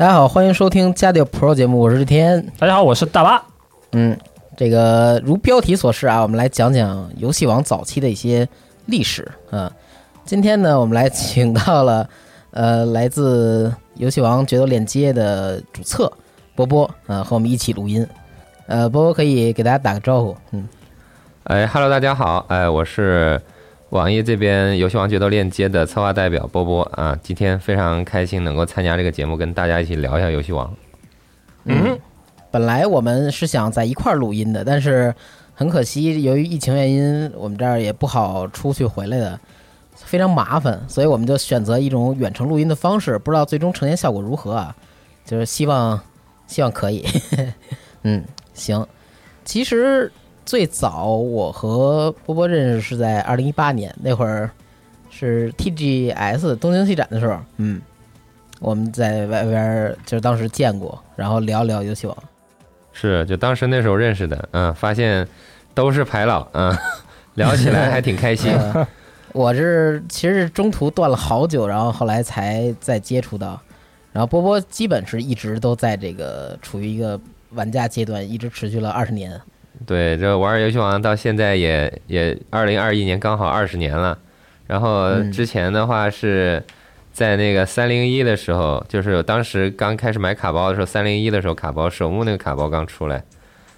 大家好，欢迎收听家调 Pro 节目，我是日天。大家好，我是大巴。嗯，这个如标题所示啊，我们来讲讲游戏王早期的一些历史啊。今天呢，我们来请到了 呃来自游戏王决斗链接的主策波波啊，和我们一起录音。呃，波波可以给大家打个招呼。嗯，哎哈喽，大家好，哎，我是网易这边游戏王决斗链接的策划代表波波啊，今天非常开心能够参加这个节目，跟大家一起聊一下游戏王。嗯，本来我们是想在一块儿录音的，但是很可惜，由于疫情原因，我们这儿也不好出去回来的，非常麻烦，所以我们就选择一种远程录音的方式，不知道最终呈现效果如何啊？就是希望，希望可以。嗯，行。其实最早我和波波认识是在二零一八年那会儿，是 TGS 东京游戏展的时候，嗯，我们在外边儿就是当时见过，然后聊聊游戏王。是，就当时那时候认识的，嗯，发现都是排老，嗯，聊起来还挺开心。呃我是其实中途断了好久，然后后来才再接触到，然后波波基本是一直都在这个处于一个玩家阶段，一直持续了二十年。对，这玩游戏王到现在也也二零二一年刚好二十年了。然后嗯之前的话是在那个三零一的时候，就是当时刚开始买卡包的时候，三零一的时候卡包首木那个卡包刚出来，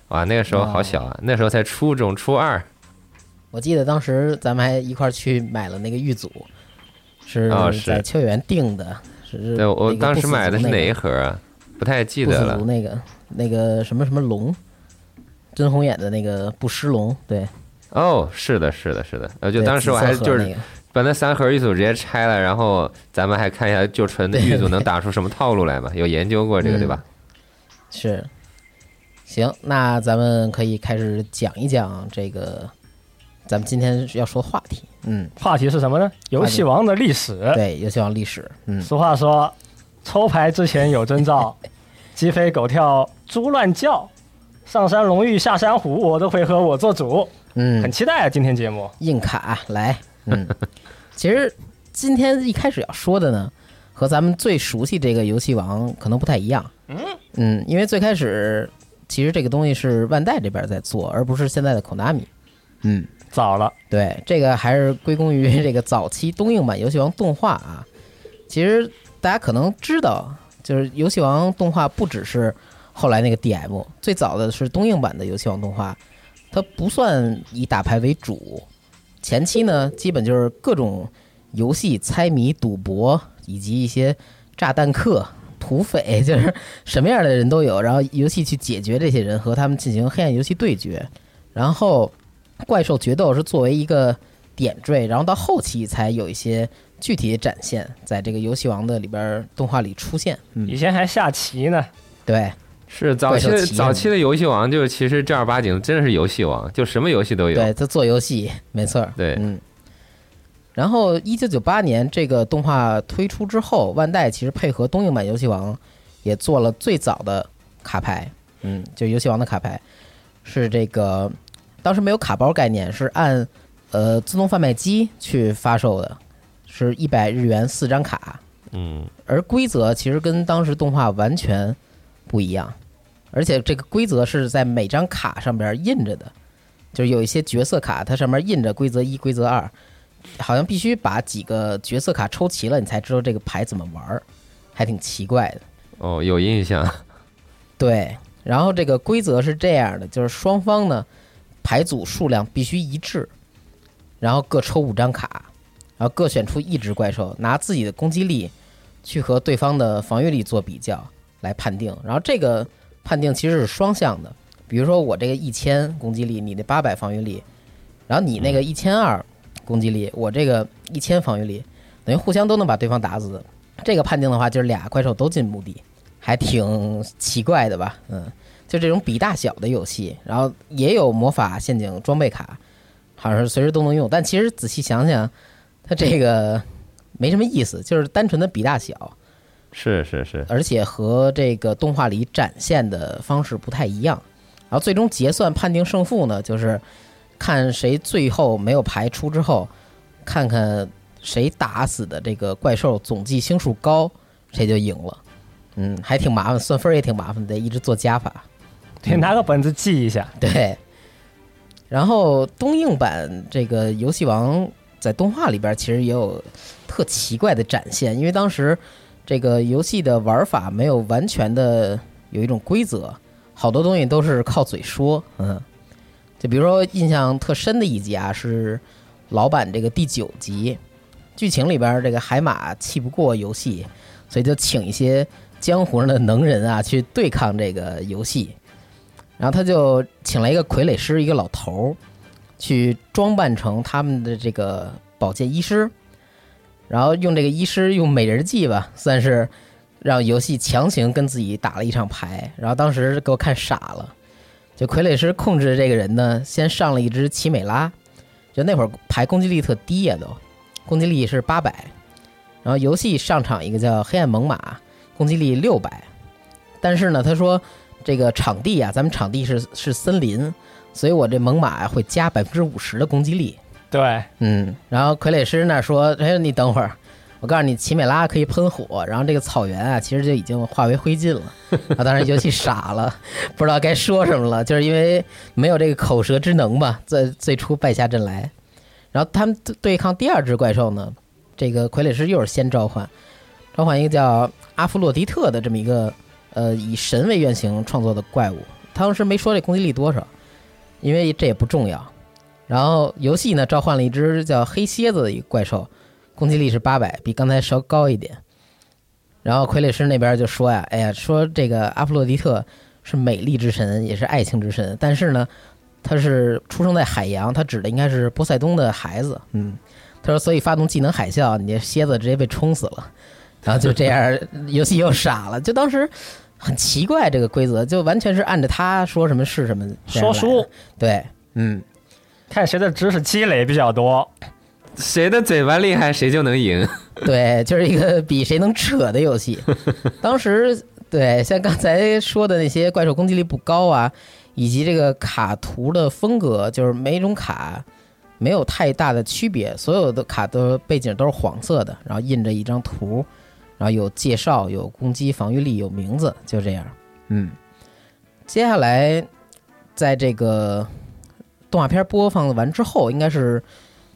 哇，那个时候好小啊，那时候才初中初二。我记得当时咱们还一块儿去买了那个玉组，是在秋叶原订的，是对，我当时买的是哪一盒啊？不太记得了。那个那个什么什么龙，甄红演的那个不失龙，对，哦，是的，是的，是的。呃，就当时我还就是把那三盒一组直接拆了，然后咱们还看一下就纯的对 玉组能打出什么套路来嘛？有研究过这个对吧？是，行，那咱们可以开始讲一讲这个咱们今天要说话题。嗯，话题是什么呢？游戏王的历史。对，游戏王历史。嗯，俗话说，抽牌之前有征兆，鸡飞狗跳，猪乱叫，上山龙玉下山虎，我的回合我做主。嗯很，期待啊，今天节目。硬卡来。嗯，其实今天一开始要说的呢，和咱们最熟悉这个游戏王可能不太一样。嗯嗯，因为最开始其实这个东西是万代这边在做，而不是现在的 Konami。嗯，早了，对，这个还是归功于这个早期东映版游戏王动画啊。其实大家可能知道，就是游戏王动画不只是后来那个 DM，最早的是东映版的游戏王动画，它不算以打牌为主，前期呢基本就是各种游戏、猜谜、赌博以及一些炸弹客。土匪 就是什么样的人都有，然后游戏去解决这些人，和他们进行黑暗游戏对决，然后怪兽决斗是作为一个点缀，然后到后期才有一些具体的展现，在这个游戏王的里边儿动画里出现。嗯以，前还下棋呢。对，是早期早期的游戏王，就是其实正儿八经真的是游戏王，就什么游戏都有。对，他做游戏，没错儿。对嗯。然后，一九九八年这个动画推出之后，万代其实配合东映版游戏王，也做了最早的卡牌，嗯，就游戏王的卡牌，是这个当时没有卡包概念，是按呃自动贩卖机去发售的，是一百日元四张卡，嗯，而规则其实跟当时动画完全不一样，而且这个规则是在每张卡上边印着的，就是有一些角色卡，它上面印着规则一、规则二，好像必须把几个角色卡抽齐了，你才知道这个牌怎么玩儿，还挺奇怪的。哦，有印象。对，然后这个规则是这样的，就是双方呢牌组数量必须一致，然后各抽五张卡，然后各选出一只怪兽，拿自己的攻击力去和对方的防御力做比较来判定。然后这个判定其实是双向的，比如说我这个一千攻击力，你那八百防御力，然后你那个一千二攻击力，我这个一千防御力，等于互相都能把对方打死。这个判定的话，就是俩怪兽都进墓地。还挺奇怪的吧？嗯，就这种比大小的游戏，然后也有魔法陷阱装备卡，好像是随时都能用。但其实仔细想想，它这个没什么意思，就是单纯的比大小，是是是，而且和这个动画里展现的方式不太一样。然后最终结算判定胜负呢，就是看谁最后没有排出之后，看看谁打死的这个怪兽总计星数高，谁就赢了。嗯，还挺麻烦，算分儿也挺麻烦，得一直做加法。得拿个本子记一下。对，然后东映版这个游戏王在动画里边其实也有特奇怪的展现，因为当时这个游戏的玩法没有完全的有一种规则，好多东西都是靠嘴说，嗯，就比如说印象特深的一集啊，是老版这个第九集，剧情里边这个海马气不过游戏，所以就请一些江湖上的能人啊去对抗这个游戏。然后他就请来一个傀儡师，一个老头儿，去装扮成他们的这个保健医师，然后用这个医师用美人计吧，算是让游戏强行跟自己打了一场牌。然后当时给我看傻了，就傀儡师控制这个人呢，先上了一只奇美拉，就那会儿牌攻击力特低呀，都攻击力是八百，然后游戏上场一个叫黑暗猛犸，攻击力六百，但是呢，他说。这个场地啊，咱们场地是是森林，所以我这猛犸会加百分之五十的攻击力。对，嗯，然后傀儡师那说：“哎，你等会儿，我告诉你，奇美拉可以喷火，然后这个草原啊，其实就已经化为灰烬了。”啊，当时游戏傻了，不知道该说什么了，就是因为没有这个口舌之能吧，在最初败下阵来。然后他们对抗第二只怪兽呢，这个傀儡师又是先召唤，召唤一个叫阿弗洛狄特的这么一个。呃，以神为原型创作的怪物，他当时没说这攻击力多少，因为这也不重要。然后游戏呢召唤了一只叫黑蝎子的一个怪兽，攻击力是八百，比刚才稍高一点。然后傀儡师那边就说呀：“哎呀，说这个阿弗洛狄特是美丽之神，也是爱情之神，但是呢，他是出生在海洋，他指的应该是波塞冬的孩子。嗯，他说，所以发动技能海啸，你这蝎子直接被冲死了。然后就这样，游戏又傻了，就当时。”很奇怪，这个规则就完全是按着他说什么是什么说书。对，嗯，看谁的知识积累比较多，谁的嘴巴厉害，谁就能赢。对，就是一个比谁能扯的游戏。当时，对，像刚才说的那些怪兽攻击力不高啊，以及这个卡图的风格，就是每种卡没有太大的区别，所有的卡的背景都是黄色的，然后印着一张图。然后有介绍，有攻击防御力，有名字，就这样。嗯，接下来，在这个动画片播放完之后，应该是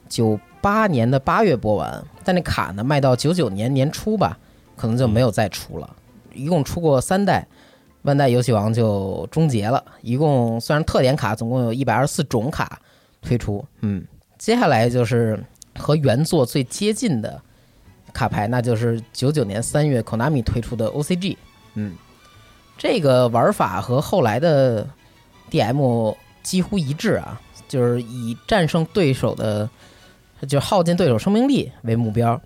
九八年的八月播完，但那卡呢卖到九九年年初吧，可能就没有再出了。一共出过三代，万代游戏王就终结了。一共虽然特点卡，总共有一百二十四种卡推出。嗯，接下来就是和原作最接近的。卡牌那就是九九年三月 Konami 推出的 OCG，嗯，这个玩法和后来的 DM 几乎一致啊，就是以战胜对手的，就耗尽对手生命力为目标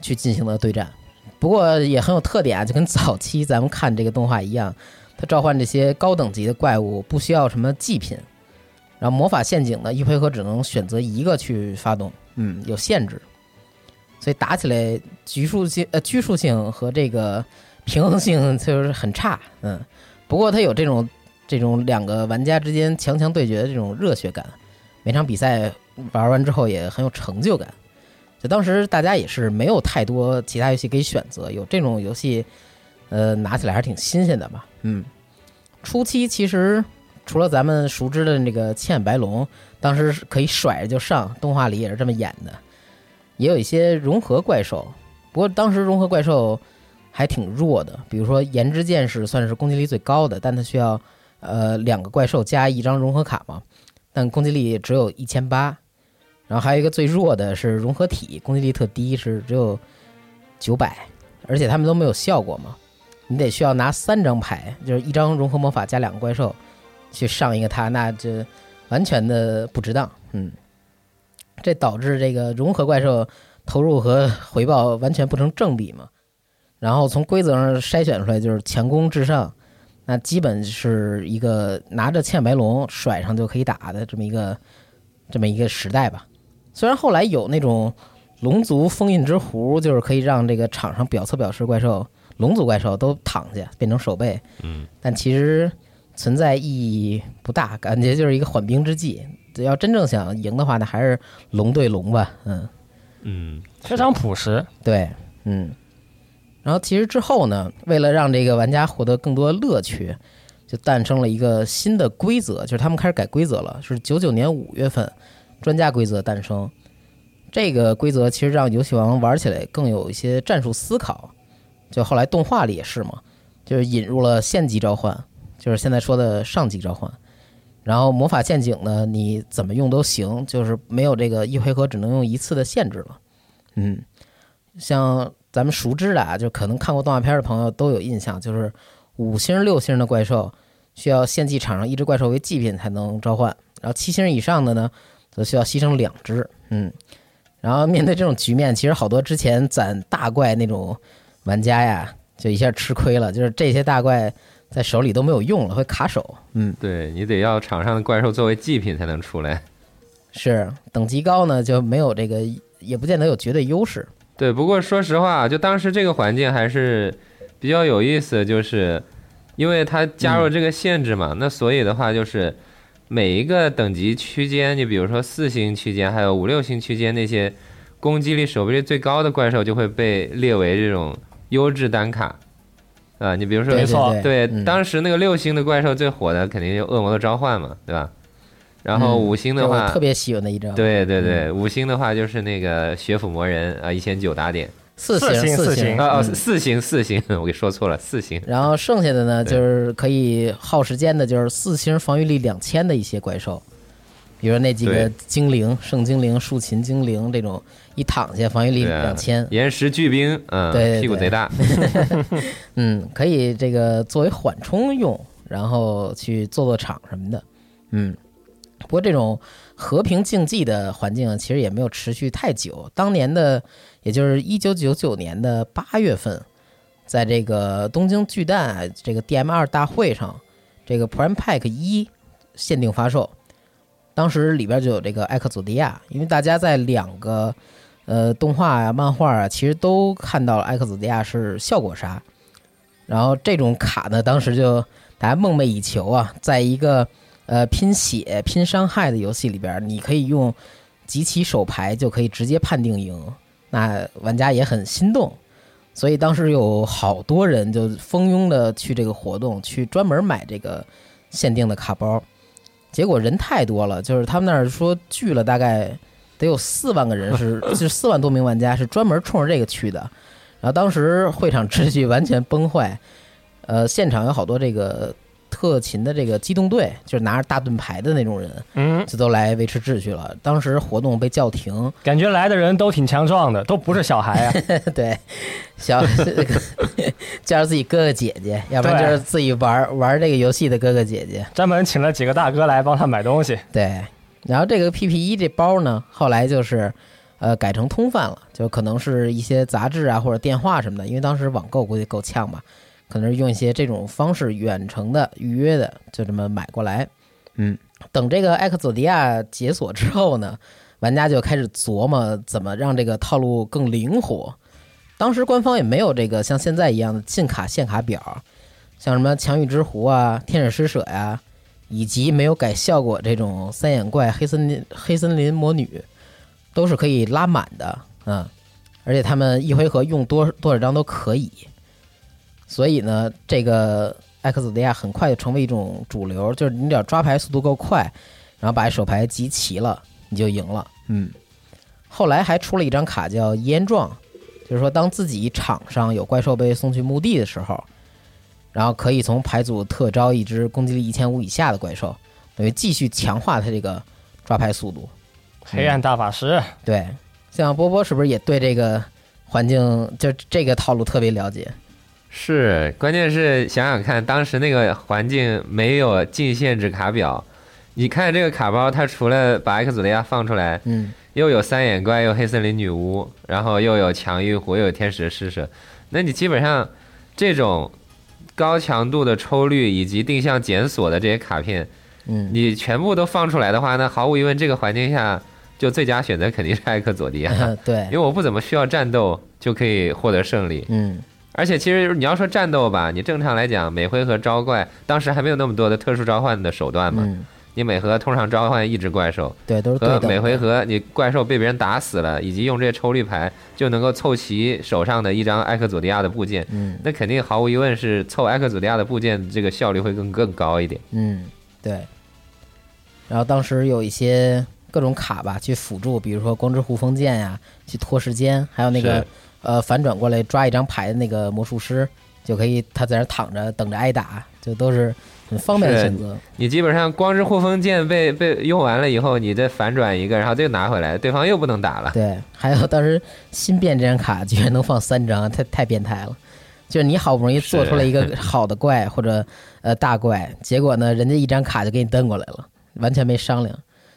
去进行的对战。不过也很有特点啊，就跟早期咱们看这个动画一样，它召唤这些高等级的怪物不需要什么祭品，然后魔法陷阱呢，一回合只能选择一个去发动，嗯，有限制。所以打起来局数性呃拘束性和这个平衡性就是很差，嗯，不过它有这种这种两个玩家之间强强对决的这种热血感，每场比赛玩完之后也很有成就感。就当时大家也是没有太多其他游戏可以选择，有这种游戏，呃，拿起来还是挺新鲜的吧，嗯。初期其实除了咱们熟知的那个千眼白龙，当时可以甩着就上，动画里也是这么演的。也有一些融合怪兽，不过当时融合怪兽还挺弱的。比如说炎之剑士算是攻击力最高的，但它需要呃两个怪兽加一张融合卡嘛，但攻击力只有一千八。然后还有一个最弱的是融合体，攻击力特低，是只有九百，而且他们都没有效果嘛，你得需要拿三张牌，就是一张融合魔法加两个怪兽去上一个它，那就完全的不值当，嗯。这导致这个融合怪兽投入和回报完全不成正比嘛？然后从规则上筛选出来就是强攻至上，那基本是一个拿着嵌白龙甩上就可以打的这么一个这么一个时代吧。虽然后来有那种龙族封印之壶，就是可以让这个场上表侧表示怪兽龙族怪兽都躺下变成守备，嗯，但其实存在意义不大，感觉就是一个缓兵之计。要真正想赢的话，那还是龙对龙吧。嗯嗯，非常朴实。对，嗯。然后其实之后呢，为了让这个玩家获得更多乐趣，就诞生了一个新的规则，就是他们开始改规则了，是九九年五月份专家规则诞生。这个规则其实让游戏王玩起来更有一些战术思考，就后来动画里也是嘛，就是引入了县级召唤，就是现在说的上级召唤。然后魔法陷阱呢，你怎么用都行，就是没有这个一回合只能用一次的限制了。嗯，像咱们熟知的啊，就可能看过动画片的朋友都有印象，就是五星、六星的怪兽需要献祭场上一只怪兽为祭品才能召唤，然后七星以上的呢，则需要牺牲两只。嗯，然后面对这种局面，其实好多之前攒大怪那种玩家呀，就一下吃亏了，就是这些大怪在手里都没有用了，会卡手。嗯，对你得要场上的怪兽作为祭品才能出来。是等级高呢，就没有这个，也不见得有绝对优势。对，不过说实话，就当时这个环境还是比较有意思，就是因为它加入这个限制嘛，那所以的话就是每一个等级区间，你比如说四星区间，还有五六星区间那些攻击力、守备力最高的怪兽就会被列为这种优质单卡。啊，你比如说，没错对对，嗯当时那个六星的怪兽最火的肯定就恶魔的召唤嘛，对吧？然后五星的话，嗯我特别喜欢的一张，对对对，五星的话就是那个血府魔人啊，一千九打点。四四星四四星啊四星四星，我给说错了，四星。然后剩下的呢，就是可以耗时间的，就是四星防御力两千的一些怪兽，比如那几个精灵、圣精灵、竖琴精灵这种，一躺下防御力两千，岩石巨兵，嗯，对对对。屁股贼大。嗯，可以这个作为缓冲用，然后去做做场什么的，嗯。不过这种和平竞技的环境其实也没有持续太久。当年的，也就是一九九九年的八月份，在这个东京巨蛋这个 DM 二大会上，这个 Prime Pack 一限定发售，当时里边就有这个艾克佐迪亚，因为大家在两个呃动画啊、漫画啊，其实都看到了艾克佐迪亚是效果杀，然后这种卡呢，当时就大家梦寐以求啊，在一个呃拼血拼伤害的游戏里边，你可以用集齐手牌就可以直接判定赢，那玩家也很心动，所以当时有好多人就蜂拥的去这个活动，去专门买这个限定的卡包，结果人太多了，就是他们那儿说聚了大概得有四万个人是，就是四万多名玩家是专门冲着这个去的。然后当时会场秩序完全崩坏，呃，现场有好多这个特勤的这个机动队，就是拿着大盾牌的那种人，嗯，就都来维持秩序了。当时活动被叫停，感觉来的人都挺强壮的，都不是小孩啊。对，小这个 叫着自己哥哥姐姐，要不然对就是自己玩玩这个游戏的哥哥姐姐。专门请了几个大哥来帮他买东西。对，然后这个 PP 一这包呢，后来就是呃改成通贩了，就可能是一些杂志啊或者电话什么的，因为当时网购估计够呛吧，可能是用一些这种方式远程的预约的，就这么买过来。嗯，等这个艾克佐迪亚解锁之后呢，玩家就开始琢磨怎么让这个套路更灵活。当时官方也没有这个像现在一样的进卡限卡表，像什么强欲之狐啊、天使施舍呀、以及没有改效果这种三眼怪、黑森林、黑森林魔女，都是可以拉满的，嗯，而且他们一回合用多多少张都可以。所以呢，这个艾克斯迪亚很快就成为一种主流，就是你只要抓牌速度够快，然后把手牌集齐了，你就赢了。嗯，后来还出了一张卡叫遗言状，就是说当自己场上有怪兽被送去墓地的时候，然后可以从牌组特招一只攻击力一千五以下的怪兽，等于继续强化它这个抓牌速度。黑暗大法师，对，像波波是不是也对这个环境就这个套路特别了解？是，关键是想想看，当时那个环境没有进限制卡表，你看这个卡包，它除了把艾克佐利亚放出来，嗯，又有三眼怪，又有黑森林女巫，然后又有强玉壶，又有天使施舍，那你基本上这种高强度的抽率以及定向检索的这些卡片，嗯，你全部都放出来的话，那毫无疑问，这个环境下就最佳选择肯定是艾克佐迪亚，对。因为，我不怎么需要战斗就可以获得胜利。嗯，而且其实你要说战斗吧，你正常来讲，每回合招怪，当时还没有那么多的特殊召唤的手段嘛。嗯，你每回通常召唤一只怪兽，对，都是对等的。和每回合你怪兽被别人打死了，以及用这些抽绿牌就能够凑齐手上的一张艾克佐迪亚的部件，嗯那肯定毫无疑问是凑艾克佐迪亚的部件这个效率会更更高一点。嗯，对。然后当时有一些各种卡吧，去辅助，比如说光之护风剑呀，去拖时间，还有那个是呃反转过来抓一张牌的那个魔术师，就可以他在那躺着等着挨打，就都是很方便的选择。你基本上光是护风剑被被用完了以后，你再反转一个，然后再拿回来，对方又不能打了。对，还有当时新变这张卡居然能放三张，太太变态了。就是你好不容易做出来一个好的怪或者呃大怪，结果呢，人家一张卡就给你蹬过来了，完全没商量。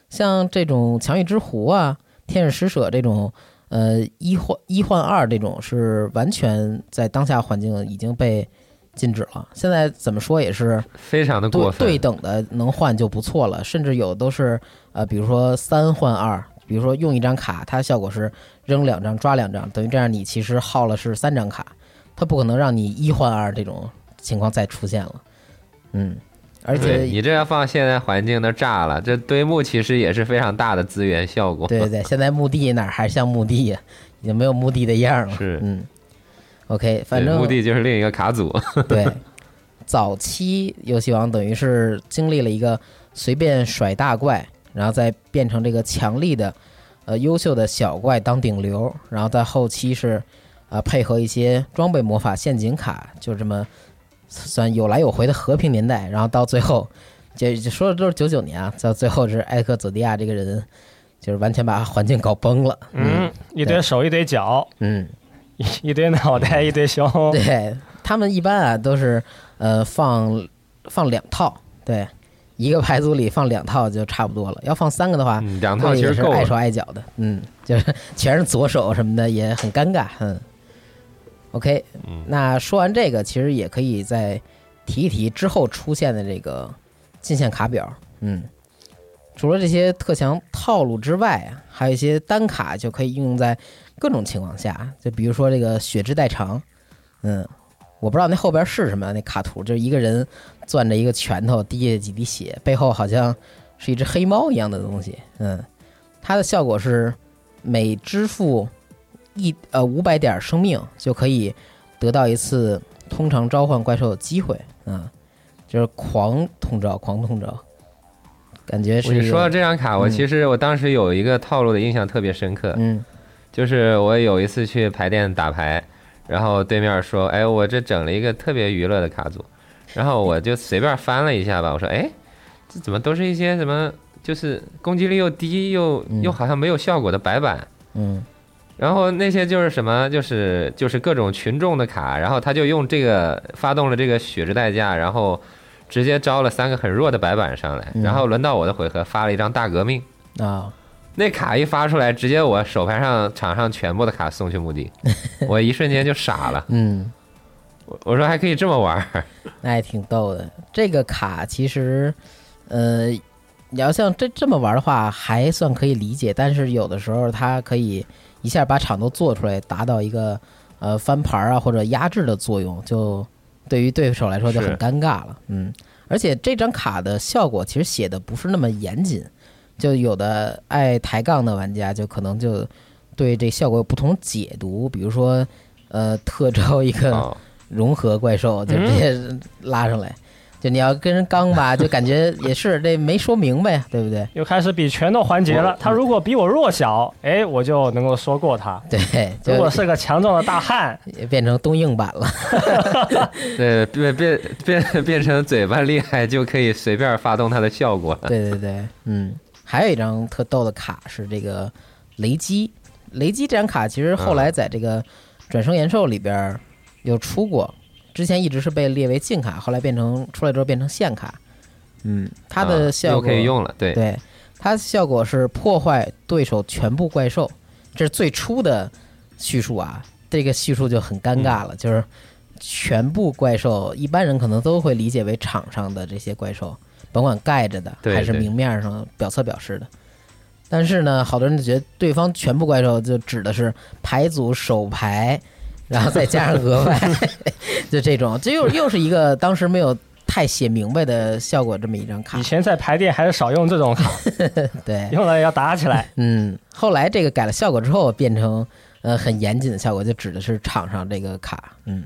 像这种强欲之狐啊、天使使者这种，呃一换一换二这种是完全在当下环境已经被禁止了。现在怎么说也是非常的对过分。对等的能换就不错了，甚至有都是呃，比如说三换二，比如说用一张卡，它效果是扔两张抓两张，等于这样你其实耗了是三张卡，它不可能让你一换二这种情况再出现了。嗯，而且你这要放现在环境，那炸了。这堆墓其实也是非常大的资源效果。对对对，现在墓地哪还像墓地呀？已经没有墓地的样儿了。是嗯，OK，反正墓地就是另一个卡组。对，早期游戏王等于是经历了一个随便甩大怪，然后再变成这个强力的、呃优秀的小怪当顶流，然后在后期是呃配合一些装备魔法陷阱卡，就这么算有来有回的和平年代，然后到最后，这这说的都是九九年啊，到最后是埃克佐迪亚这个人。就是完全把环境搞崩了，嗯，一堆手一堆脚，嗯，一一堆脑袋一堆胸，对他们一般啊都是呃放放两套，对，一个牌组里放两套就差不多了。要放三个的话，嗯，两套其实够碍手。碍脚的，嗯，就是全是左手什么的也很尴尬，嗯。OK，嗯。那说完这个，其实也可以再提一提之后出现的这个进线卡表，嗯。除了这些特强套路之外啊，还有一些单卡就可以应用在各种情况下，就比如说这个血之代偿，嗯，我不知道那后边是什么，那卡图就是一个人攥着一个拳头，滴下几滴血，背后好像是一只黑猫一样的东西，嗯，它的效果是每支付一呃五百点生命就可以得到一次通常召唤怪兽的机会，嗯，就是狂通招，狂通招。感觉是你说到这张卡，我嗯其实我当时有一个套路的印象特别深刻，嗯就是我有一次去牌店打牌，然后对面说：“哎，我这整了一个特别娱乐的卡组。”然后我就随便翻了一下吧，我说：“哎，这怎么都是一些什么，就是攻击力又低又嗯又好像没有效果的白板？”嗯然后那些就是什么，就是就是各种群众的卡，然后他就用这个发动了这个血之代价，然后直接招了三个很弱的白板上来，嗯。然后轮到我的回合发了一张大革命，啊。那卡一发出来，直接我手牌上场上全部的卡送去墓地，我一瞬间就傻了，嗯，我我说还可以这么玩，那 也挺逗的。这个卡其实，呃，你要像这这么玩的话，还算可以理解。但是有的时候它可以一下把场都做出来，达到一个呃翻盘啊或者压制的作用，就对于对手来说就很尴尬了。嗯，而且这张卡的效果其实写的不是那么严谨，就有的爱抬杠的玩家就可能就对这效果有不同解读，比如说呃特招一个。哦，融合怪兽，就直接拉上来。就你要跟人刚吧，就感觉也是这没说明白，对不对？又开始比拳头环节了。他如果比我弱小，哎，我就能够说过他。对，如果是个强壮的大汉，也变成东硬版了。对，变变变变成嘴巴厉害就可以随便发动它的效果了，对对对，嗯，还有一张特逗的卡是这个雷击。雷击这张卡其实后来在这个转生延寿里边有出过，之前一直是被列为禁卡，后来变成出来之后变成限卡。嗯，它啊的效果、又可以用了，对，对，它效果是破坏对手全部怪兽，这是最初的叙述啊。这个叙述就很尴尬了，嗯就是全部怪兽，一般人可能都会理解为场上的这些怪兽，甭管盖着的还是明面上表侧表示的。但是呢，好多人就觉得对方全部怪兽就指的是牌组手牌，然后再加上额外，就这种，这又又是一个当时没有太写明白的效果这么一张卡以。前在排店还是少用这种卡，对，用了要打起来。嗯，后来这个改了效果之后，变成呃很严谨的效果，就指的是场上这个卡。嗯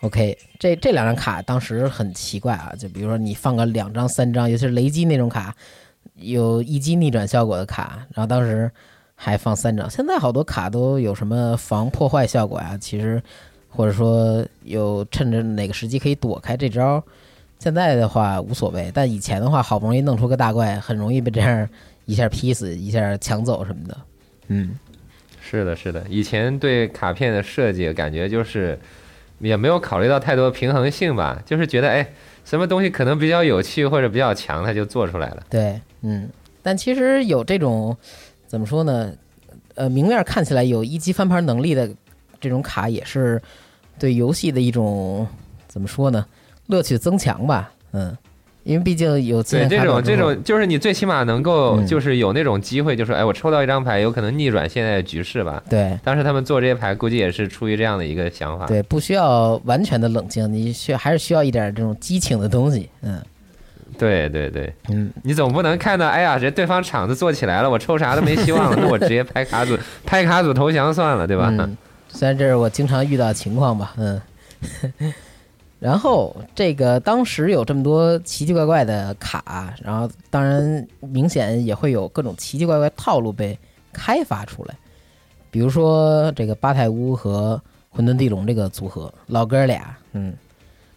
，OK，这这两张卡当时很奇怪啊，就比如说你放个两张、三张，尤其是雷击那种卡，有一击逆转效果的卡，然后当时还放三张。现在好多卡都有什么防破坏效果呀、其实或者说有趁着哪个时机可以躲开这招。现在的话无所谓，但以前的话，好不容易弄出个大怪，很容易被这样一下劈死，一下抢走什么的。嗯，是的，是的，以前对卡片的设计感觉就是也没有考虑到太多平衡性吧，就是觉得哎，什么东西可能比较有趣或者比较强，它就做出来了。对，嗯，但其实有这种怎么说呢？呃，明面看起来有一级翻盘能力的这种卡，也是对游戏的一种怎么说呢？乐趣增强吧。嗯，因为毕竟有经对，这种这种就是你最起码能够嗯就是有那种机会，就是哎，我抽到一张牌，有可能逆转现在的局势吧。对当时他们做这些牌，估计也是出于这样的一个想法。对，不需要完全的冷静，你需还是需要一点这种激情的东西。嗯对对对，嗯，你总不能看到哎呀，这对方场子做起来了，我抽啥都没希望了，那我直接拍卡组 拍卡组投降算了，对吧？嗯，虽然这是我经常遇到的情况吧，嗯。然后这个当时有这么多奇奇怪怪的卡，然后当然明显也会有各种奇奇怪怪套路被开发出来，比如说这个八太乌和混沌地龙这个组合，老哥俩，嗯，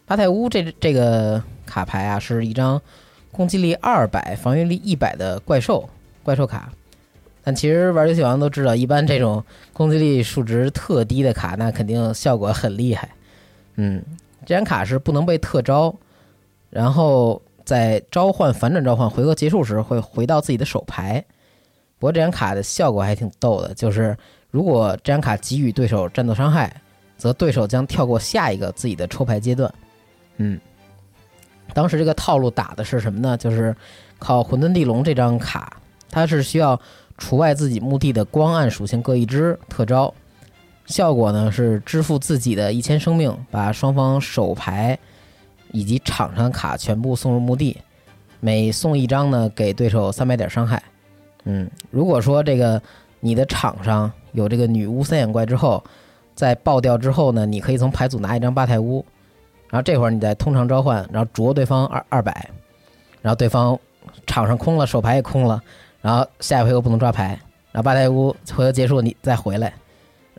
巴泰乌这这个卡牌啊是一张攻击力二百、防御力一百的怪兽怪兽卡，但其实玩游戏王都知道，一般这种攻击力数值特低的卡，那肯定效果很厉害。嗯，这张卡是不能被特招，然后在召唤、反转召唤回合结束时会回到自己的手牌。不过这张卡的效果还挺逗的，就是如果这张卡给予对手战斗伤害，则对手将跳过下一个自己的抽牌阶段。嗯，当时这个套路打的是什么呢？就是靠混沌地龙这张卡，它是需要除外自己墓地的光暗属性各一只特招，效果呢是支付自己的一千生命，把双方手牌以及场上卡全部送入墓地，每送一张呢给对手三百点伤害。嗯，如果说这个你的场上有这个女巫三眼怪之后，在爆掉之后呢，你可以从牌组拿一张八太乌，然后这会儿你再通常召唤，然后啄对方二二百，然后对方场上空了，手牌也空了，然后下一回合不能抓牌，然后八太乌回合结束你再回来，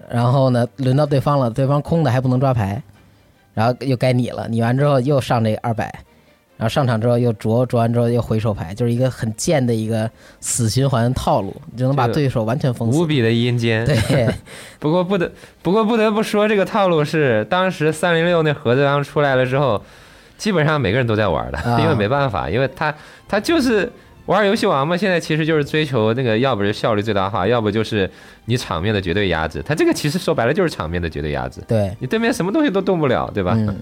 然后呢轮到对方了，对方空的还不能抓牌，然后又该你了，你完之后又上这二百，然后上场之后又啄啄完之后又回手牌，就是一个很贱的一个死循环套路，你就能把对手完全封死。无比的阴间。对，不过不得不过不得不说，这个套路是当时三零六那盒子刚出来了之后，基本上每个人都在玩的，啊因为没办法，因为他他就是玩游戏王嘛，现在其实就是追求那个，要不是效率最大化，要不就是你场面的绝对压制。他这个其实说白了就是场面的绝对压制，对，你对面什么东西都动不了，对吧？嗯，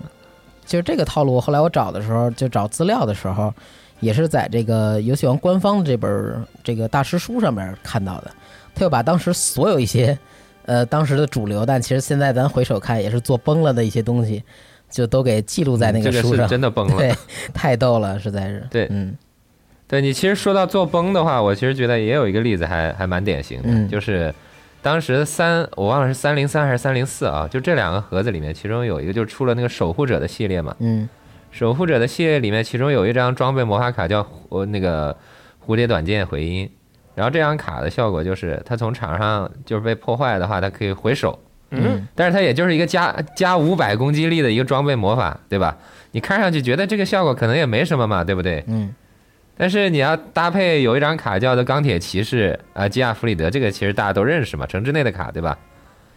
就是这个套路。后来我找的时候，就找资料的时候，也是在这个游戏王官方的这本这个大师书上面看到的。他又把当时所有一些呃当时的主流，但其实现在咱回首看也是做崩了的一些东西，就都给记录在那嗯这个是书上。真的崩了。对，太逗了，实在是。对嗯对你其实说到做崩的话，我其实觉得也有一个例子还还蛮典型的，嗯就是当时三我忘了是三零三还是三零四啊，就这两个盒子里面，其中有一个就出了那个守护者的系列嘛，嗯。守护者的系列里面，其中有一张装备魔法卡叫呃那个蝴蝶短剑回音，然后这张卡的效果就是它从场上就是被破坏的话，它可以回手，嗯。但是它也就是一个加加五百攻击力的一个装备魔法，对吧？你看上去觉得这个效果可能也没什么嘛，对不对？嗯但是你要搭配有一张卡叫做钢铁骑士啊，基亚弗里德，这个其实大家都认识嘛，城之内的卡对吧？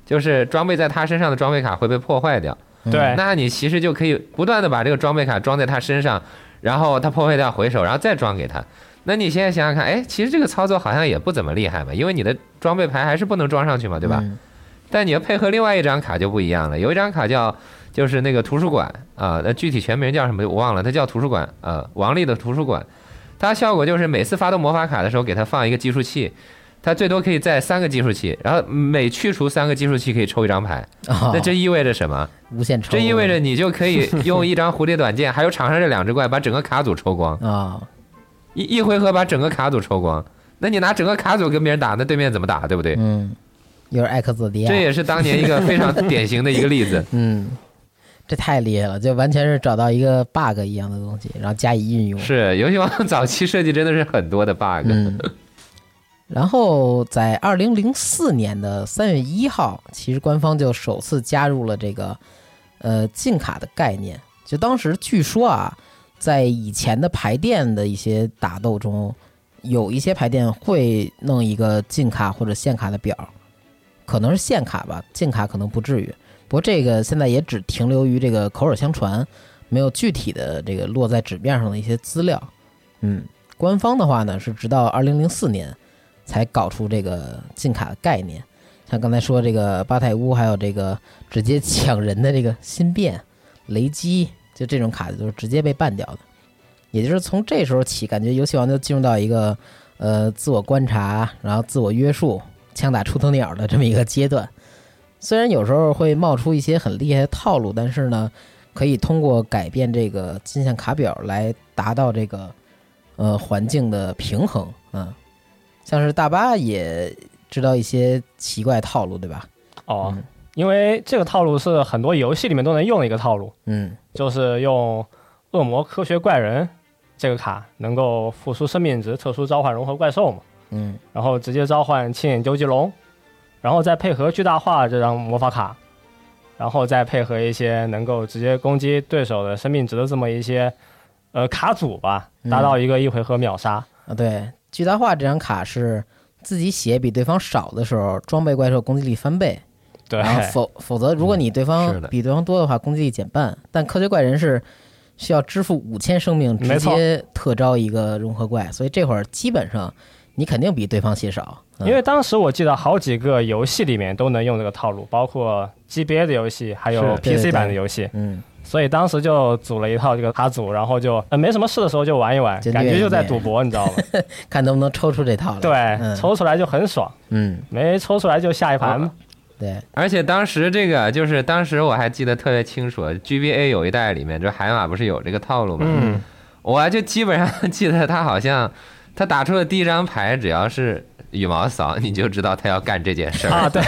就是装备在他身上的装备卡会被破坏掉，嗯对，那你其实就可以不断的把这个装备卡装在他身上，然后他破坏掉回手，然后再装给他。那你现在想想看，哎，其实这个操作好像也不怎么厉害嘛，因为你的装备牌还是不能装上去嘛，对吧？嗯但你要配合另外一张卡就不一样了，有一张卡叫就是那个图书馆啊，那具体全名叫什么我忘了，它叫图书馆，啊，王力的图书馆。它效果就是每次发动魔法卡的时候，给它放一个计数器，它最多可以在三个计数器，然后每去除三个计数器可以抽一张牌。啊那这意味着什么？无限抽，这意味着你就可以用一张蝴蝶短剑，还有场上这两只怪，把整个卡组抽光，啊，一一回合把整个卡组抽光。那你拿整个卡组跟别人打，那对面怎么打，对不对？嗯，又是艾克佐迪亚，这也是当年一个非常典型的一个例子。嗯，这太厉害了，就完全是找到一个 bug 一样的东西，然后加以运用。是游戏王早期设计真的是很多的 bug。嗯，然后在二零零四年的三月一号，其实官方就首次加入了这个呃禁卡的概念。就当时据说啊，在以前的排电的一些打斗中，有一些排电会弄一个禁卡或者限卡的表，可能是限卡吧，禁卡可能不至于。不过这个现在也只停留于这个口耳相传，没有具体的这个落在纸面上的一些资料。嗯，官方的话呢是直到二零零四年才搞出这个禁卡的概念。像刚才说这个巴泰乌，还有这个直接抢人的这个新变、雷击，就这种卡就是直接被办掉的。也就是从这时候起，感觉游戏王就进入到一个呃自我观察，然后自我约束、枪打出头鸟的这么一个阶段。虽然有时候会冒出一些很厉害的套路，但是呢，可以通过改变这个金线卡表来达到这个呃环境的平衡。嗯，像是大巴也知道一些奇怪套路，对吧？哦嗯，因为这个套路是很多游戏里面都能用的一个套路，嗯就是用恶魔科学怪人这个卡能够复苏生命值，特殊召唤融合怪兽嘛，嗯然后直接召唤青眼究极龙，然后再配合巨大化这张魔法卡，然后再配合一些能够直接攻击对手的生命值的这么一些呃卡组吧，嗯达到一个一回合秒杀。啊，对，巨大化这张卡是自己血比对方少的时候，装备怪兽攻击力翻倍。对，然后否否则，如果你对方比对方多的话，攻击力减半。但科学怪人是需要支付五千生命，直接特招一个融合怪，所以这会儿基本上你肯定比对方血少。嗯因为当时我记得好几个游戏里面都能用这个套路，包括 GBA 的游戏，还有 PC 版的对游戏，嗯，所以当时就组了一套这个卡组，然后就呃没什么事的时候就玩一玩，感觉就在赌博，你知道吗？看能不能抽出这套来。对，嗯抽出来就很爽，嗯，没抽出来就下一盘嘛。对，而且当时这个就是当时我还记得特别清楚，GBA 有一代里面，就海马不是有这个套路吗？嗯，我就基本上记得他好像他打出的第一张牌，只要是羽毛扫，你就知道他要干这件事儿。啊，对，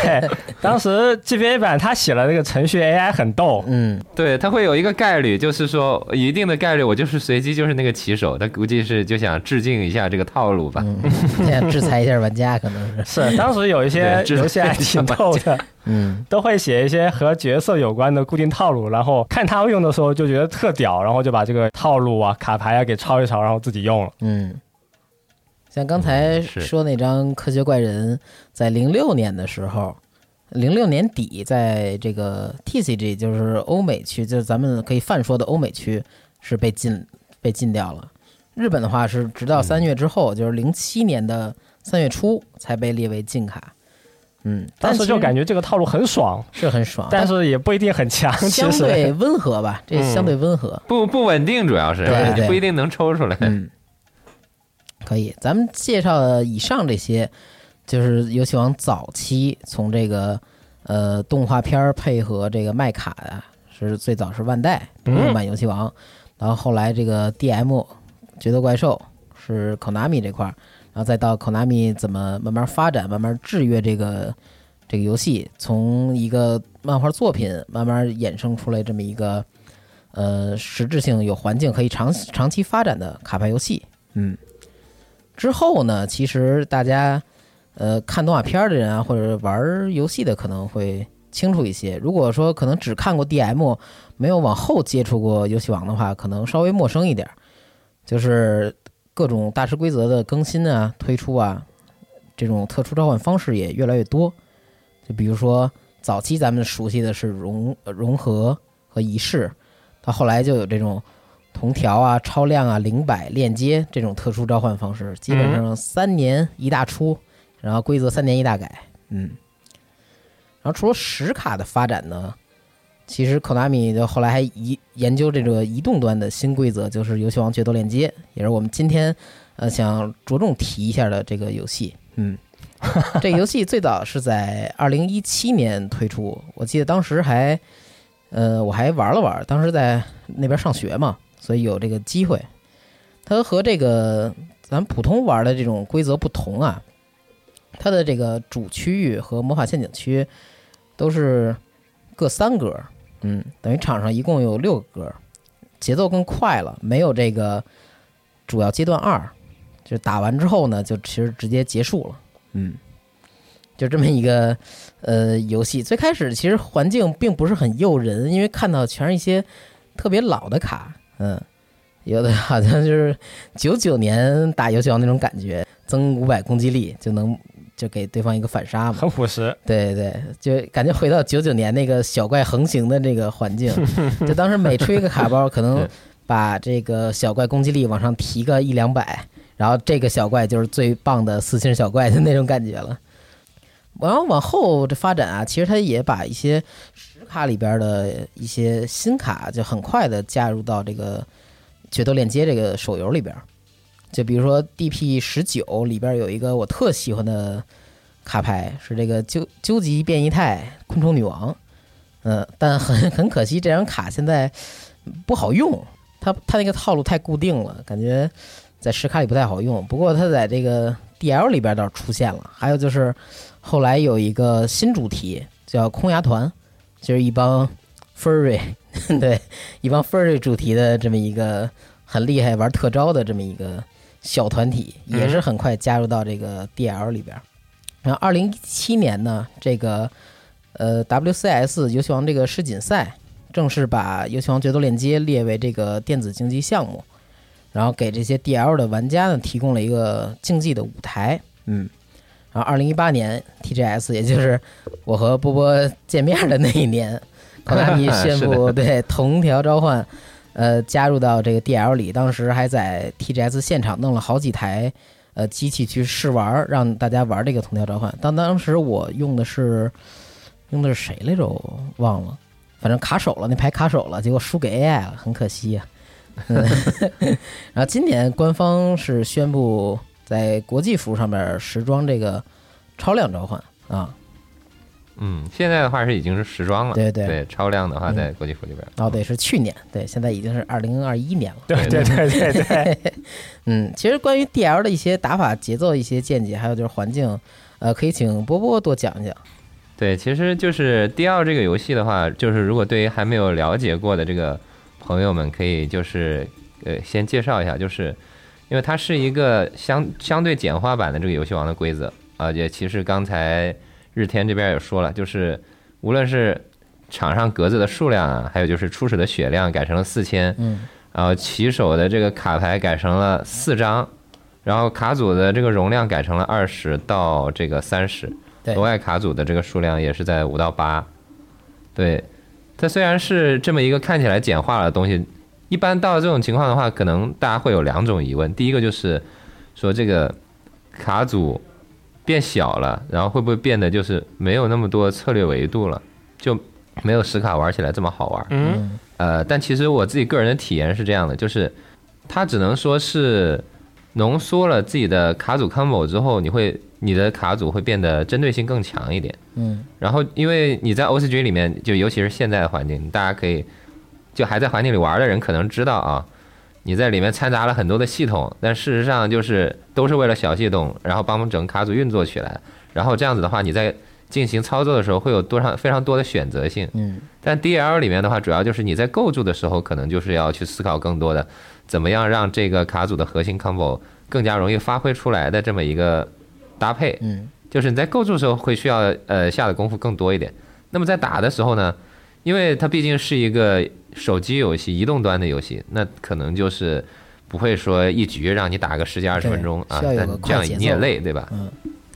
当时 GBA 版他写了那个程序 AI 很逗，嗯，对，他会有一个概率，就是说一定的概率，我就是随机就是那个棋手，他估计是就想致敬一下这个套路吧。嗯，想 制裁一下玩家，可能是。是当时有一些游戏还挺逗的，嗯，都会写一些和角色有关的固定套路，然后看他们用的时候就觉得特屌，然后就把这个套路啊、卡牌啊给抄一抄，然后自己用了。嗯，像刚才说那张科学怪人，在零六年的时候，零六年底，在这个 TCG，就是欧美区，就是咱们可以泛说的欧美区，是被禁被禁掉了。日本的话是直到三月之后，就是零七年的三月初才被列为禁卡。嗯，当时就感觉觉这个套路很爽，是很爽，但是也不一定很强。相对温和吧，这嗯相对温和。不不稳定，主要是对对不一定能抽出来。嗯，可以。咱们介绍的以上这些，就是游戏王早期从这个呃动画片配合这个卖卡呀、是最早是万代动版游戏王，然后后来这个 DM 决斗怪兽是 Konami 这块儿，然后再到 Konami 怎么慢慢发展，慢慢制约这个这个游戏，从一个漫画作品慢慢衍生出来这么一个呃实质性有环境可以长长期发展的卡牌游戏。嗯，之后呢，其实大家呃看动画片的人啊，或者玩游戏的可能会清楚一些。如果说可能只看过 DM，没有往后接触过游戏王的话，可能稍微陌生一点。就是各种大师规则的更新啊、推出啊，这种特殊召唤方式也越来越多。就比如说早期咱们熟悉的是融融合和仪式，到后来就有这种同条啊、超量啊、零百链接这种特殊召唤方式，基本上三年一大出，然后规则三年一大改，嗯。然后除了实卡的发展呢，其实 Konami 就后来还移研究这个移动端的新规则，就是游戏王决斗链接，也是我们今天呃想着重提一下的这个游戏，嗯。这个游戏最早是在二零一七年推出，我记得当时还，呃，我还玩了玩，当时在那边上学嘛，所以有这个机会。它和这个咱普通玩的这种规则不同啊，它的这个主区域和魔法陷阱区都是各三格，嗯，等于场上一共有六个格，节奏更快了，没有这个主要阶段二，就打完之后呢，就其实直接结束了，嗯，就这么一个呃游戏。最开始其实环境并不是很诱人，因为看到全是一些特别老的卡，嗯，有的好像就是九九年打游戏王那种感觉，增五百攻击力就能就给对方一个反杀嘛，很朴实。对对，就感觉回到九九年那个小怪横行的这个环境，就当时每出一个卡包，可能把这个小怪攻击力往上提个一两百，然后这个小怪就是最棒的四星小怪的那种感觉了。然后往后这发展啊，其实它也把一些实卡里边的一些新卡，就很快的加入到这个决斗链接这个手游里边。就比如说 DP 十九里边有一个我特喜欢的卡牌，是这个究究极变异态昆虫女王。嗯，但很很可惜，这张卡现在不好用，它它那个套路太固定了，感觉在实卡里不太好用。不过它在这个 DL 里边倒是出现了。还有就是后来有一个新主题叫空牙团，就是一帮 furry，对，一帮 furry 主题的这么一个很厉害玩特招的这么一个小团体，也是很快加入到这个 DL 里边。然后二零一七年呢，这个呃 WCS 游戏王这个世锦赛正式把游戏王决斗链接列为这个电子竞技项目，然后给这些 DL 的玩家呢提供了一个竞技的舞台。嗯，然后二零一八年 TGS，也就是我和波波见面的那一年，考纳 米宣布对同条召唤。呃，加入到这个 DL 里，当时还在 TGS 现场弄了好几台呃机器去试玩，让大家玩这个同条召唤。但当时我用的是用的是谁来着？我忘了，反正卡手了，那牌卡手了，结果输给 AI 了，很可惜呀、嗯，然后今年官方是宣布在国际服上面时装这个超量召唤啊，嗯，现在的话是已经是时装了，对对。对，超量的话嗯。在国际服里边，哦对，是去年，对，现在已经是二零二一年了。对对对对对，嗯，其实关于 DL 的一些打法、节奏、一些见解，还有就是环境，呃，可以请波波多讲一讲。对，其实就是 D L 这个游戏的话，就是如果对于还没有了解过的这个朋友们，可以就是呃先介绍一下，就是因为它是一个相相对简化版的这个游戏王的规则啊，也其实刚才日天这边也说了，就是无论是场上格子的数量啊，还有就是初始的血量改成了四千，嗯，然后起手的这个卡牌改成了四张，然后卡组的这个容量改成了二十到这个三十。对额外卡组的这个数量也是在五到八。对，它虽然是这么一个看起来简化了的东西，一般到这种情况的话，可能大家会有两种疑问。第一个就是说这个卡组变小了，然后会不会变得就是没有那么多策略维度了，就没有实卡玩起来这么好玩？嗯，呃，但其实我自己个人的体验是这样的，就是它只能说是浓缩了自己的卡组 combo 之后，你会你的卡组会变得针对性更强一点。嗯然后因为你在 OCG 里面，就尤其是现在的环境，大家可以就还在环境里玩的人可能知道啊，你在里面掺杂了很多的系统，但事实上就是都是为了小系统，然后帮我们整个卡组运作起来。然后这样子的话，你在进行操作的时候会有多少非常多的选择性。嗯但 DL 里面的话，主要就是你在构筑的时候，可能就是要去思考更多的，怎么样让这个卡组的核心 combo 更加容易发挥出来的这么一个搭配。嗯就是你在构筑的时候会需要呃下的功夫更多一点。那么在打的时候呢，因为它毕竟是一个手机游戏、移动端的游戏，那可能就是不会说一局让你打个十几二十分钟啊需要，有但这样你也累对吧？嗯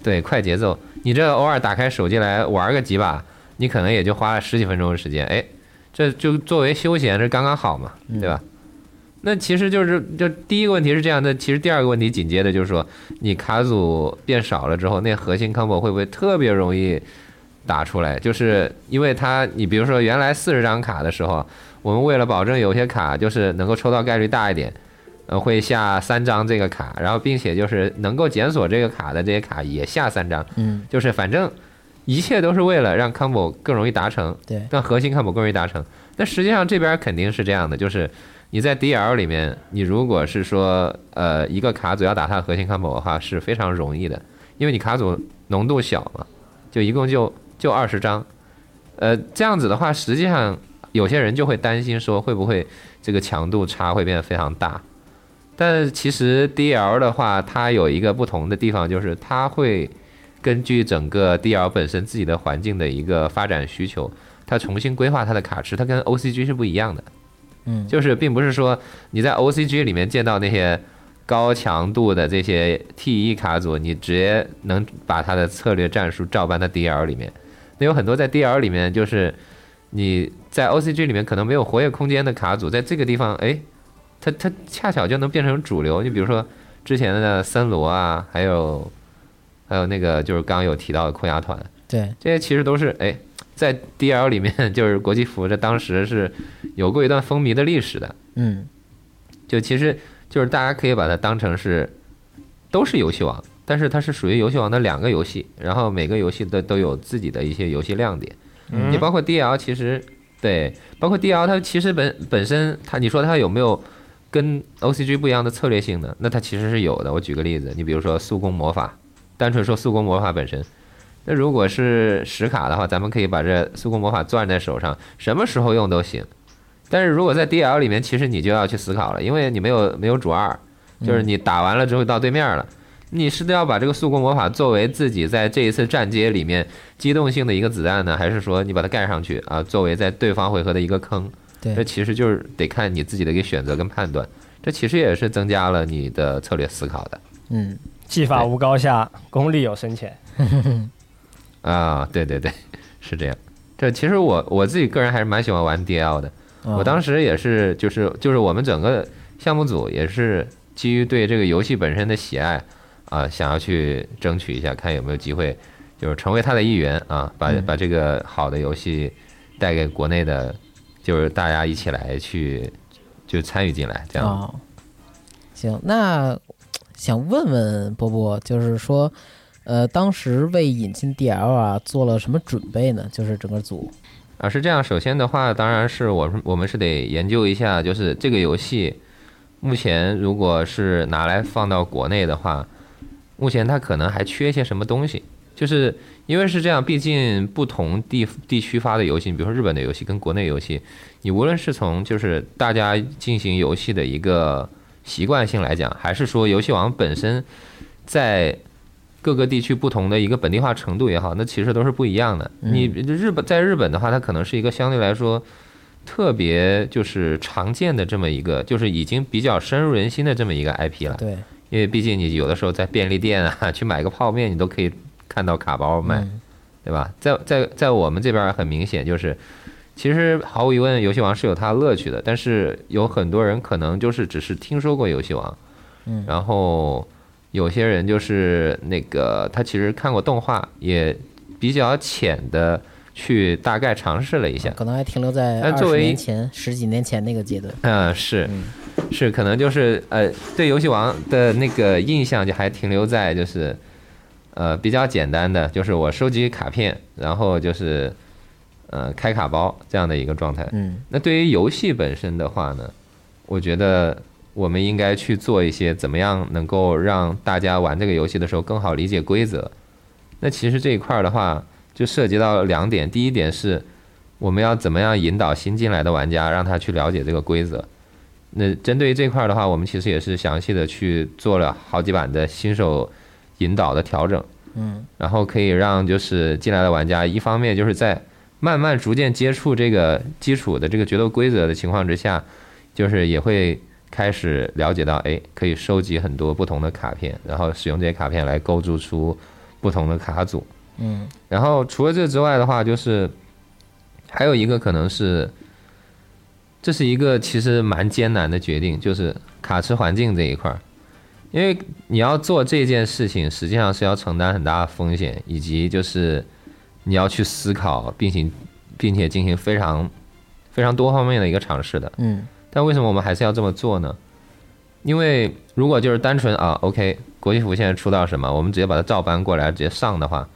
对，快节奏，你这偶尔打开手机来玩个几把，你可能也就花了十几分钟的时间，哎，这就作为休闲，这刚刚好嘛，对吧？那其实就是，就第一个问题是这样的，其实第二个问题紧接着就是说，你卡组变少了之后，那核心 combo 会不会特别容易打出来？就是因为它，你比如说原来四十张卡的时候，我们为了保证有些卡就是能够抽到概率大一点，呃会下三张这个卡，然后并且就是能够检索这个卡的这些卡也下三张，嗯，就是反正一切都是为了让 combo 更容易达成，对，让核心 combo 更容易达成。但实际上这边肯定是这样的，就是你在 DL 里面，你如果是说呃一个卡组要打它的核心 combo 的话是非常容易的，因为你卡组浓度小嘛，就一共就就二十张，呃这样子的话，实际上有些人就会担心说会不会这个强度差会变得非常大。但其实 DL 的话，它有一个不同的地方，就是它会根据整个 DL 本身自己的环境的一个发展需求，它重新规划它的卡池，它跟 OCG 是不一样的。嗯，就是并不是说你在 OCG 里面见到那些高强度的这些 TE 卡组，你直接能把它的策略战术照搬到 DL 里面。那有很多在 DL 里面，就是你在 OCG 里面可能没有活跃空间的卡组，在这个地方，哎，它它恰巧就能变成主流。你比如说之前的森罗啊，还有还有那个就是刚刚有提到的空压团，对，这些其实都是哎，在 DL 里面 就是国际服，这当时是有过一段风靡的历史的。嗯，就其实就是大家可以把它当成是都是游戏王，但是它是属于游戏王的两个游戏，然后每个游戏的都有自己的一些游戏亮点。嗯你包括 DL，其实对，包括 DL，它其实本本身它，你说它有没有跟 OCG 不一样的策略性呢？那它其实是有的。我举个例子，你比如说速攻魔法，单纯说速攻魔法本身，那如果是实卡的话，咱们可以把这速攻魔法攥在手上，什么时候用都行。但是如果在 DL 里面，其实你就要去思考了，因为你没有没有主二，就是你打完了之后到对面了，你是要把这个速攻魔法作为自己在这一次战阶里面机动性的一个子弹呢，还是说你把它盖上去啊，作为在对方回合的一个坑？对这，其实就是得看你自己的一个选择跟判断。这其实也是增加了你的策略思考的嗯，技法无高下，功力有深浅。啊，对对对，是这样。这其实我我自己个人还是蛮喜欢玩 DL 的。啊我当时也是，就是就是我们整个项目组也是基于对这个游戏本身的喜爱啊，想要去争取一下，看有没有机会，就是成为他的一员啊，把嗯把这个好的游戏带给国内的，就是大家一起来去就参与进来，这样。哦，行，那想问问波波，就是说，呃，当时为引进 DL 啊做了什么准备呢？就是整个组，啊，是这样。首先的话，当然是我们我们是得研究一下，就是这个游戏目前如果是拿来放到国内的话，目前它可能还缺一些什么东西。就是因为是这样，毕竟不同地地区发的游戏，比如说日本的游戏跟国内游戏，你无论是从就是大家进行游戏的一个习惯性来讲，还是说游戏王本身在各个地区不同的一个本地化程度也好，那其实都是不一样的。嗯你日本在日本的话，它可能是一个相对来说特别就是常见的这么一个，就是已经比较深入人心的这么一个 IP 了。对，因为毕竟你有的时候在便利店啊 去买个泡面，你都可以看到卡包卖，嗯对吧？在在在我们这边很明显就是，其实毫无疑问，游戏王是有它的乐趣的，但是有很多人可能就是只是听说过游戏王，嗯然后有些人就是那个他其实看过动画，也比较浅的去大概尝试了一下，可能还停留在二十但作为年前、十几年前那个阶段。嗯，是嗯是，可能就是呃，对游戏王的那个印象就还停留在就是呃比较简单的，就是我收集卡片，然后就是呃开卡包这样的一个状态。嗯那对于游戏本身的话呢，我觉得我们应该去做一些怎么样能够让大家玩这个游戏的时候更好理解规则。那其实这一块儿的话，就涉及到两点。第一点是，我们要怎么样引导新进来的玩家，让他去了解这个规则。那针对于这块儿的话，我们其实也是详细的去做了好几版的新手引导的调整。嗯然后可以让就是进来的玩家，一方面就是在慢慢逐渐接触这个基础的这个决斗规则的情况之下，就是也会开始了解到，哎，可以收集很多不同的卡片，然后使用这些卡片来构筑出不同的卡组。嗯然后除了这之外的话，就是还有一个可能是，这是一个其实蛮艰难的决定，就是卡池环境这一块儿，因为你要做这件事情，实际上是要承担很大的风险，以及就是你要去思考，并且并且进行非常非常多方面的一个尝试的。嗯但为什么我们还是要这么做呢？因为如果就是单纯啊，OK，国际服现在出到什么，我们直接把它照搬过来直接上的话，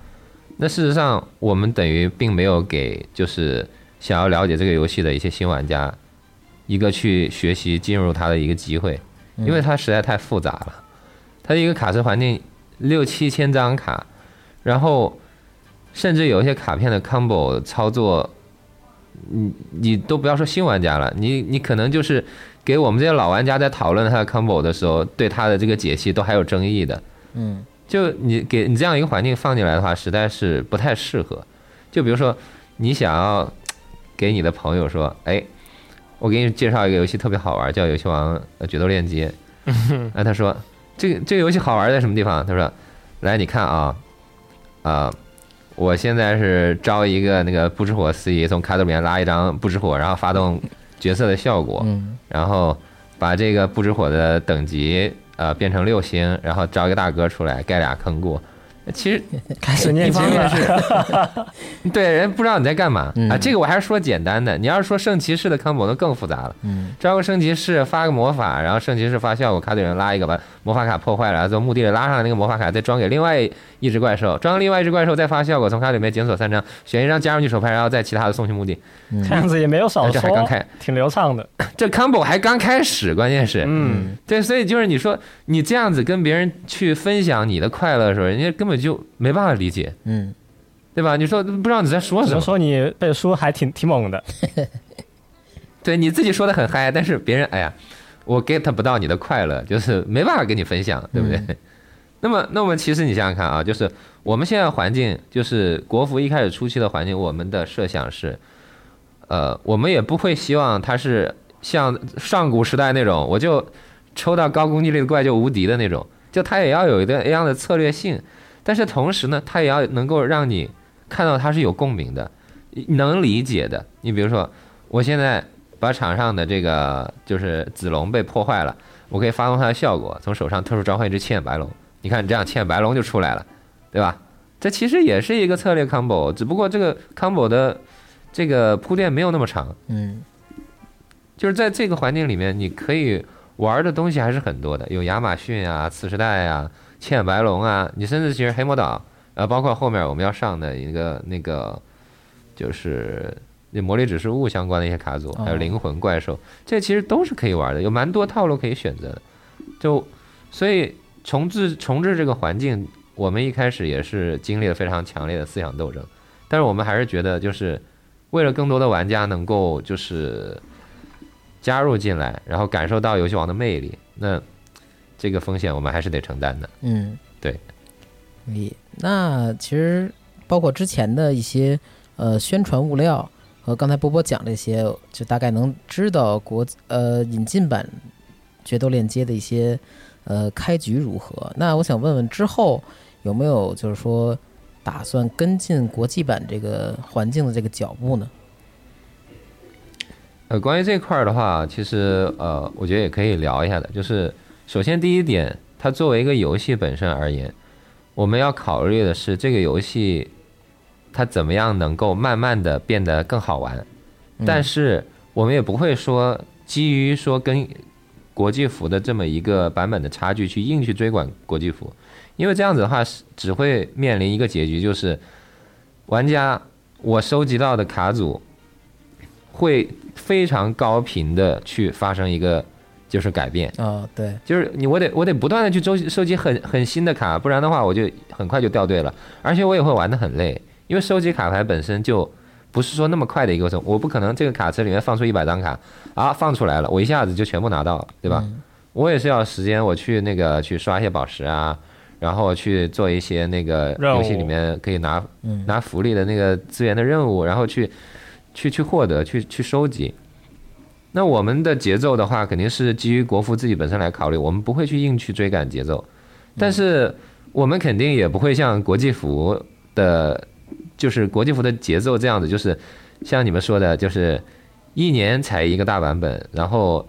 那事实上我们等于并没有给就是想要了解这个游戏的一些新玩家一个去学习进入它的一个机会，因为它实在太复杂了。它一个卡池环境六七千张卡，然后甚至有一些卡片的 combo 操作，你你都不要说新玩家了，你你可能就是。给我们这些老玩家在讨论它的 combo 的时候，对它的这个解析都还有争议的。嗯，就你给你这样一个环境放进来的话，实在是不太适合。就比如说，你想要给你的朋友说，哎，我给你介绍一个游戏特别好玩，叫《游戏王决斗链接》。哎，他说这个这个游戏好玩在什么地方？他说，来你看啊，啊，我现在是招一个那个不知火司仪，从卡里面拉一张不知火，然后发动。角色的效果，然后把这个不知火的等级呃变成六星，然后招一个大哥出来盖俩坑过。其实开始念经了，对人不知道你在干嘛啊。这个我还是说简单的。你要是说圣骑士的 combo 那更复杂了。嗯，招个圣骑士发个魔法，然后圣骑士发效果，卡点人拉一个把魔法卡破坏了，然后从墓地里拉上来那个魔法卡再装给另外一只怪兽，装另外一只怪兽再发效果，从卡里面检索三张，选一张加入你手牌，然后再其他的送去墓地。这样子也没有少说，还刚开，挺流畅的。这 combo 还刚开始，关键是，嗯，对，所以就是你说你这样子跟别人去分享你的快乐的时候，人家根本就没办法理解，嗯，对吧？你说不知道你在说什么，说你背书还挺挺猛的，对你自己说的很嗨，但是别人哎呀，我 get 不到你的快乐，就是没办法跟你分享，对不对？那么，那么其实你想想看啊，就是我们现在环境，就是国服一开始初期的环境，我们的设想是。呃，我们也不会希望它是像上古时代那种，我就抽到高攻击力的怪就无敌的那种，就它也要有一个一样的策略性，但是同时呢，它也要能够让你看到它是有共鸣的，能理解的。你比如说，我现在把场上的这个就是子龙被破坏了，我可以发动它的效果，从手上特殊召唤一只千眼白龙，你看这样千眼白龙就出来了，对吧？这其实也是一个策略 combo，只不过这个 combo 的。这个铺垫没有那么长，嗯，就是在这个环境里面，你可以玩的东西还是很多的，有亚马逊啊、次时代啊、千眼白龙啊，你甚至其实黑魔岛，呃，包括后面我们要上的一个那个，就是那魔力指示物相关的一些卡组，还有灵魂怪兽，这其实都是可以玩的，有蛮多套路可以选择的。就所以重置重置这个环境，我们一开始也是经历了非常强烈的思想斗争，但是我们还是觉得就是。为了更多的玩家能够就是加入进来，然后感受到游戏王的魅力，那这个风险我们还是得承担的。嗯，对。你那其实包括之前的一些呃宣传物料和刚才波波讲这些，就大概能知道国呃引进版决斗链接的一些呃开局如何。那我想问问之后有没有就是说。打算跟进国际版这个环境的这个脚步呢？呃，关于这块儿的话，其实呃，我觉得也可以聊一下的。就是首先第一点，它作为一个游戏本身而言，我们要考虑的是这个游戏它怎么样能够慢慢的变得更好玩。但是我们也不会说基于说跟国际服的这么一个版本的差距去硬去追赶国际服。因为这样子的话，是只会面临一个结局，就是玩家我收集到的卡组会非常高频的去发生一个就是改变啊，对，就是你我得我得不断的去收收集很很新的卡，不然的话我就很快就掉队了，而且我也会玩的很累，因为收集卡牌本身就不是说那么快的一个过程，我不可能这个卡池里面放出一百张卡啊，放出来了，我一下子就全部拿到了，对吧？我也是要时间，我去那个去刷一些宝石啊。然后去做一些那个游戏里面可以拿拿福利的那个资源的任务，然后去去去获得，去去收集。那我们的节奏的话，肯定是基于国服自己本身来考虑，我们不会去硬去追赶节奏。但是我们肯定也不会像国际服的，就是国际服的节奏这样子，就是像你们说的，就是一年才一个大版本，然后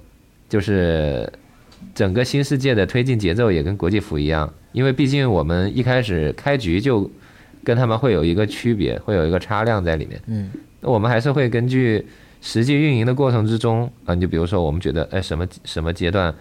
就是整个新世界的推进节奏也跟国际服一样。因为毕竟我们一开始开局就跟他们会有一个区别，会有一个差量在里面。嗯，那我们还是会根据实际运营的过程之中啊，你就比如说我们觉得，哎，什么什么阶段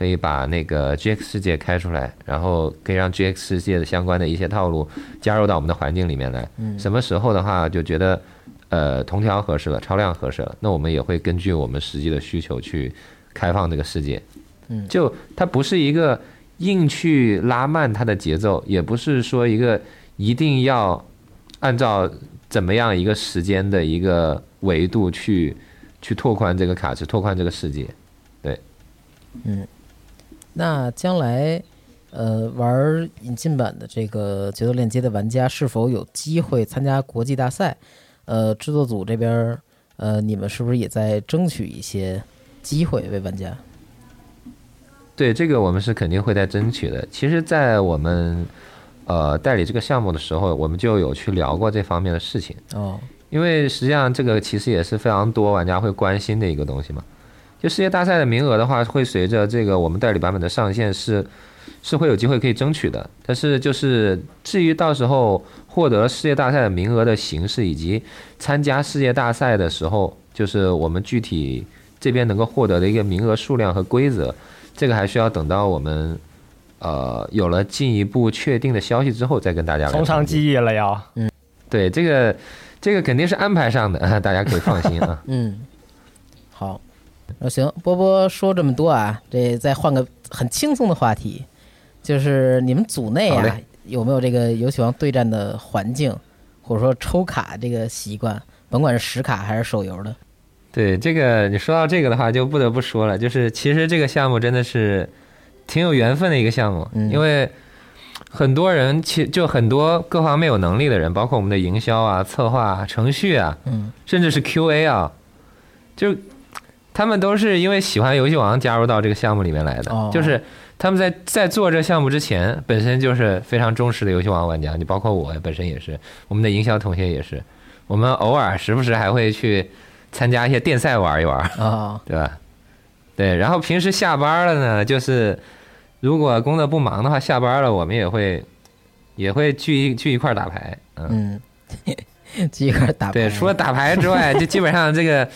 可以把那个 GX 世界开出来，然后可以让 GX 世界的相关的一些套路加入到我们的环境里面来。嗯什么时候的话就觉得呃同条合适了，超量合适了，那我们也会根据我们实际的需求去开放这个世界。嗯就它不是一个硬去拉慢它的节奏，也不是说一个一定要按照怎么样一个时间的一个维度去去拓宽这个卡池，拓宽这个世界。那将来，呃，玩引进版的这个节奏链接的玩家是否有机会参加国际大赛？呃，制作组这边儿，呃，你们是不是也在争取一些机会为玩家？对，这个我们是肯定会在争取的。其实，在我们呃代理这个项目的时候，我们就有去聊过这方面的事情。哦，因为实际上这个其实也是非常多玩家会关心的一个东西嘛。就世界大赛的名额的话，会随着这个我们代理版本的上线是是会有机会可以争取的。但是就是至于到时候获得世界大赛的名额的形式，以及参加世界大赛的时候，就是我们具体这边能够获得的一个名额数量和规则，这个还需要等到我们呃有了进一步确定的消息之后再跟大家来从长计议了要。嗯对这个这个肯定是安排上的，大家可以放心啊。嗯，好，那行，波波说这么多啊，这再换个很轻松的话题，就是你们组内啊有没有这个游戏王对战的环境，或者说抽卡这个习惯，甭管是实卡还是手游的？对这个，你说到这个的话，就不得不说了，就是其实这个项目真的是挺有缘分的一个项目，嗯因为很多人其就很多各方面有能力的人，包括我们的营销啊、策划啊、程序啊，嗯甚至是 QA 啊，就他们都是因为喜欢游戏王加入到这个项目里面来的，哦就是他们在在做这项目之前，本身就是非常忠实的游戏王玩家，你包括我本身也是，我们的营销同学也是，我们偶尔时不时还会去参加一些电赛玩一玩。啊、对吧？对，然后平时下班了呢，就是如果工作不忙的话，下班了我们也会也会聚一聚一块儿打牌，嗯，嗯，聚一块儿打牌对，除了打牌之外，就基本上这个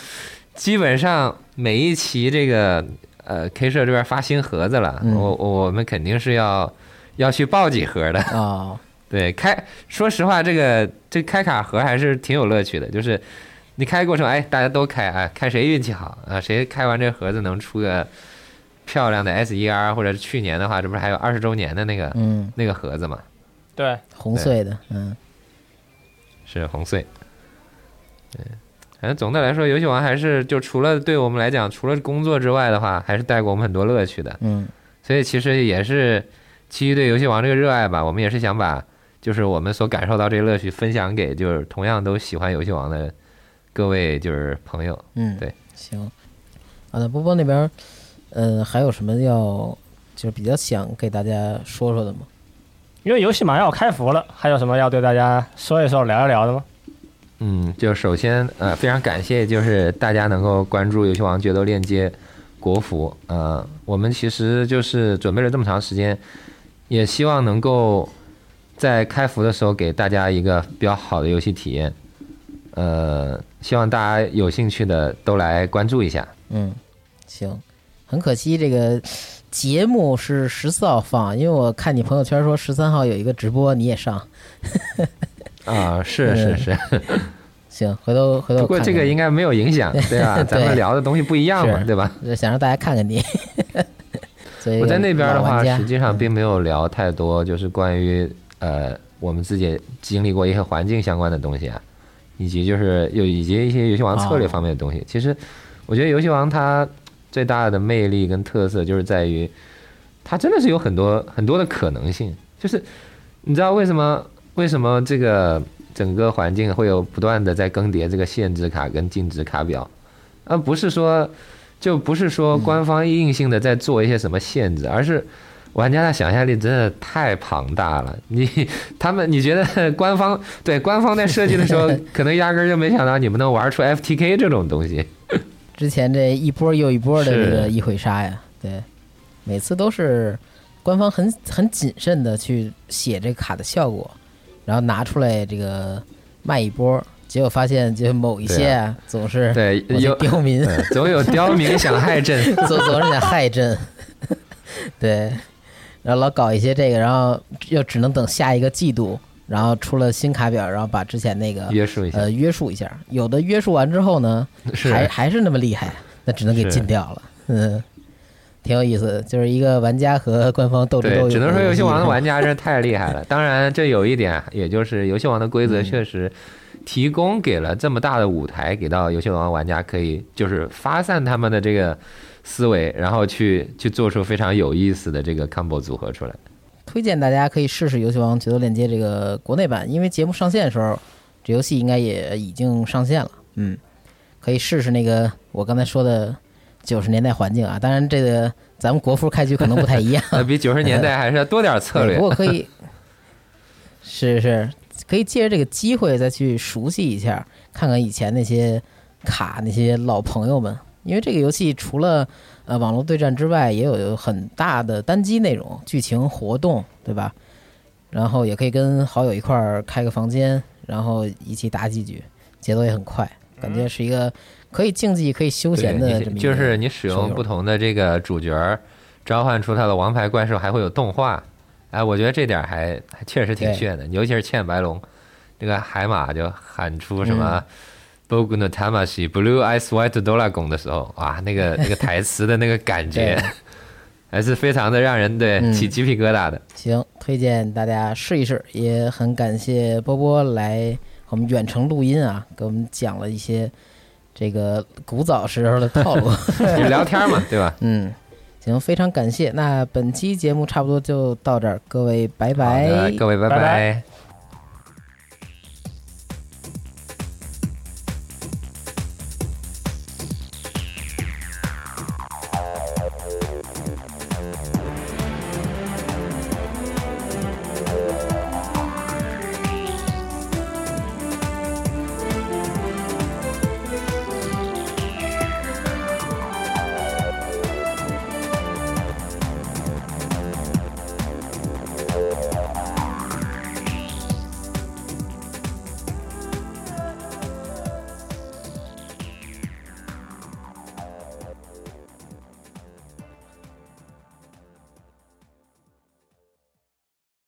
基本上每一期这个呃 K 社这边发新盒子了，嗯。我我们肯定是要要去报几盒的，啊、对，开说实话，这个这开卡盒还是挺有乐趣的，就是你开过程，哎，大家都开，哎，看谁运气好啊，谁开完这盒子能出个漂亮的 S E R，或者是去年的话，这不是还有二十周年的那个、嗯，那个盒子嘛？对，红碎的，嗯。是红碎。对，反正总的来说，游戏王还是就除了对我们来讲，除了工作之外的话，还是带给我们很多乐趣的。嗯所以其实也是基于对游戏王这个热爱吧，我们也是想把就是我们所感受到这个乐趣分享给就是同样都喜欢游戏王的各位就是朋友。嗯，对，行。啊，那波波那边嗯，呃，还有什么要就是比较想给大家说说的吗？因为游戏马上要开服了，还有什么要对大家说一说、聊一聊的吗？嗯，就首先呃非常感谢就是大家能够关注游戏王决斗链接国服，呃，我们其实就是准备了这么长时间，也希望能够在开服的时候给大家一个比较好的游戏体验。呃，希望大家有兴趣的都来关注一下。嗯，行。很可惜这个节目是十四号放，因为我看你朋友圈说十三号有一个直播，你也上。啊，是是是，行，回头回头不过这个应该没有影响，对吧？咱们聊的东西不一样嘛，对吧？想让大家看看你。所以我在那边的话，实际上嗯并没有聊太多，就是关于呃我们自己经历过一些环境相关的东西啊，以及就是有以及一些游戏王策略哦方面的东西。其实我觉得游戏王它最大的魅力跟特色就是在于，它真的是有很多很多的可能性。就是你知道为什么为什么这个整个环境会有不断的在更迭这个限制卡跟禁止卡表，而不是说就不是说官方硬性的在做一些什么限制，而是玩家的想象力真的太庞大了。你他们你觉得官方对官方在设计的时候，可能压根儿就没想到你们能玩出 FTK 这种东西。之前这一波又一波的这个一回杀呀，对，每次都是官方很很谨慎的去写这个卡的效果，然后拿出来这个卖一波，结果发现就某一些啊总是对，有刁民，总有刁民想害朕。总总是想害朕。对，然后老搞一些这个，然后又只能等下一个季度，然后出了新卡表，然后把之前那个约束一下，呃约束一下。有的约束完之后呢，是还还是那么厉害，那只能给禁掉了。嗯，挺有意思的，就是一个玩家和官方斗智斗对，勇。只能说游戏王的玩家真是太厉害了。当然，这有一点，也就是游戏王的规则嗯确实提供给了这么大的舞台，给到游戏王玩家可以就是发散他们的这个思维，然后去去做出非常有意思的这个 combo 组合出来。推荐大家可以试试游戏王决斗链接这个国内版，因为节目上线的时候，这游戏应该也已经上线了。嗯，可以试试那个我刚才说的九十年代环境啊。当然，这个咱们国服开局可能不太一样，比九十年代还是要多点 策略不。过可以，是是，可以借着这个机会再去熟悉一下，看看以前那些卡那些老朋友们。因为这个游戏除了呃网络对战之外，也有很大的单机内容、剧情活动，对吧？然后也可以跟好友一块儿开个房间，然后一起打几局，节奏也很快，感觉是一个可以竞技、可以休闲的这么一个就是你使用不同的这个主角儿，召唤出他的王牌怪兽，还会有动画。哎，我觉得这点儿还还确实挺炫的，尤其是倩白龙，这个海马就喊出什么嗯 b o g u n o Tamashi Blue Eyes White Dragon 的时候，哇，那个那个台词的那个感觉，还是非常的让人对嗯起鸡皮疙瘩的。行，推荐大家试一试，也很感谢波波来我们远程录音啊，给我们讲了一些这个古早时候的套路。就聊天嘛，对吧？嗯，行，非常感谢。那本期节目差不多就到这儿，各位拜好的各位拜拜拜拜